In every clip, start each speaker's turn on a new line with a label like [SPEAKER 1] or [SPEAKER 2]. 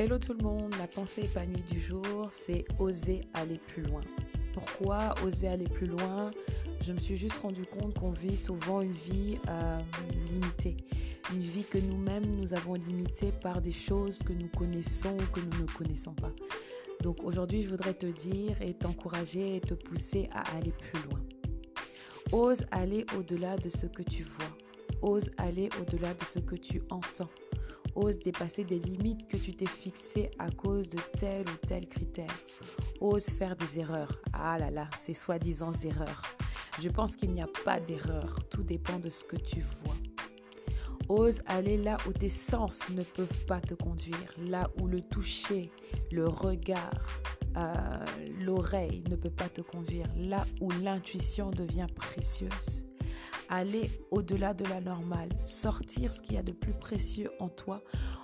[SPEAKER 1] Hello tout le monde, la pensée épanouie du jour, c'est oser aller plus loin. Pourquoi oser aller plus loin? Je me suis juste rendu compte qu'on vit souvent une vie euh, limitée. Une vie que nous-mêmes nous avons limitée par des choses que nous connaissons ou que nous ne connaissons pas. Donc aujourd'hui, je voudrais te dire et t'encourager et te pousser à aller plus loin. Ose aller au-delà de ce que tu vois. Ose aller au-delà de ce que tu entends. Ose dépasser des limites que tu t'es fixées à cause de tel ou tel critère. Ose faire des erreurs. Ah là là, ces soi-disant erreurs. Je pense qu'il n'y a pas d'erreur. Tout dépend de ce que tu vois. Ose aller là où tes sens ne peuvent pas te conduire, là où le toucher, le regard, euh, l'oreille ne peut pas te conduire, là où l'intuition devient précieuse aller au-delà de la normale, sortir ce qu'il y a de plus précieux en toi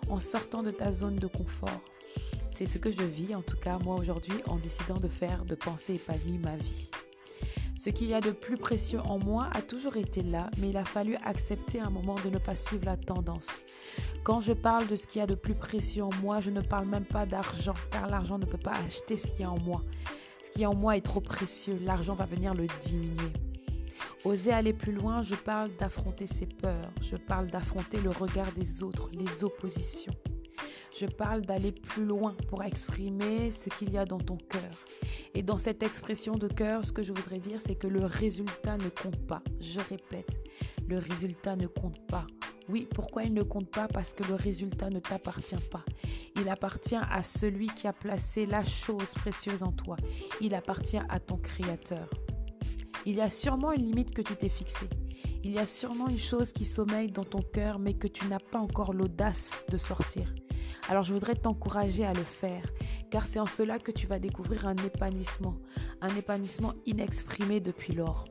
[SPEAKER 1] en sortant de ta zone de confort. C'est ce que je vis, en tout cas moi aujourd'hui, en décidant de faire de penser épanouie ma vie. Ce qu'il y a de plus précieux en moi a toujours été là, mais il a fallu accepter un moment de ne pas suivre la tendance. Quand je parle de ce qu'il y a de plus précieux en moi, je ne parle même pas d'argent, car l'argent ne peut pas acheter ce qu'il y a en moi. Ce qui est en moi est trop précieux, l'argent va venir le diminuer. Oser aller plus loin, je parle d'affronter ses peurs, je parle d'affronter le regard des autres, les oppositions. Je parle d'aller plus loin pour exprimer ce qu'il y a dans ton cœur. Et dans cette expression de cœur, ce que je voudrais dire, c'est que le résultat ne compte pas. Je répète, le résultat ne compte pas. Oui, pourquoi il ne compte pas? Parce que le résultat ne t'appartient pas. Il appartient à celui qui a placé la chose précieuse en toi. Il appartient à ton Créateur. Il y a sûrement une limite que tu t'es fixée. Il y a sûrement une chose qui sommeille dans ton cœur mais que tu n'as pas encore l'audace de sortir. Alors je voudrais t'encourager à le faire, car c'est en cela que tu vas découvrir un épanouissement, un épanouissement inexprimé depuis lors.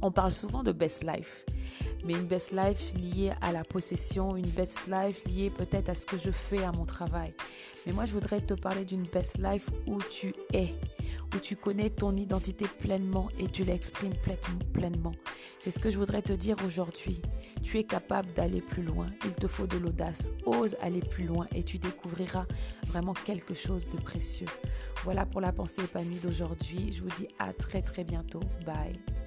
[SPEAKER 1] On parle souvent de best life, mais une best life liée à la possession, une best life liée peut-être à ce que je fais à mon travail. Mais moi, je voudrais te parler d'une best life où tu es, où tu connais ton identité pleinement et tu l'exprimes pleinement. C'est ce que je voudrais te dire aujourd'hui. Tu es capable d'aller plus loin. Il te faut de l'audace. Ose aller plus loin et tu découvriras vraiment quelque chose de précieux. Voilà pour la pensée épanouie d'aujourd'hui. Je vous dis à très très bientôt. Bye.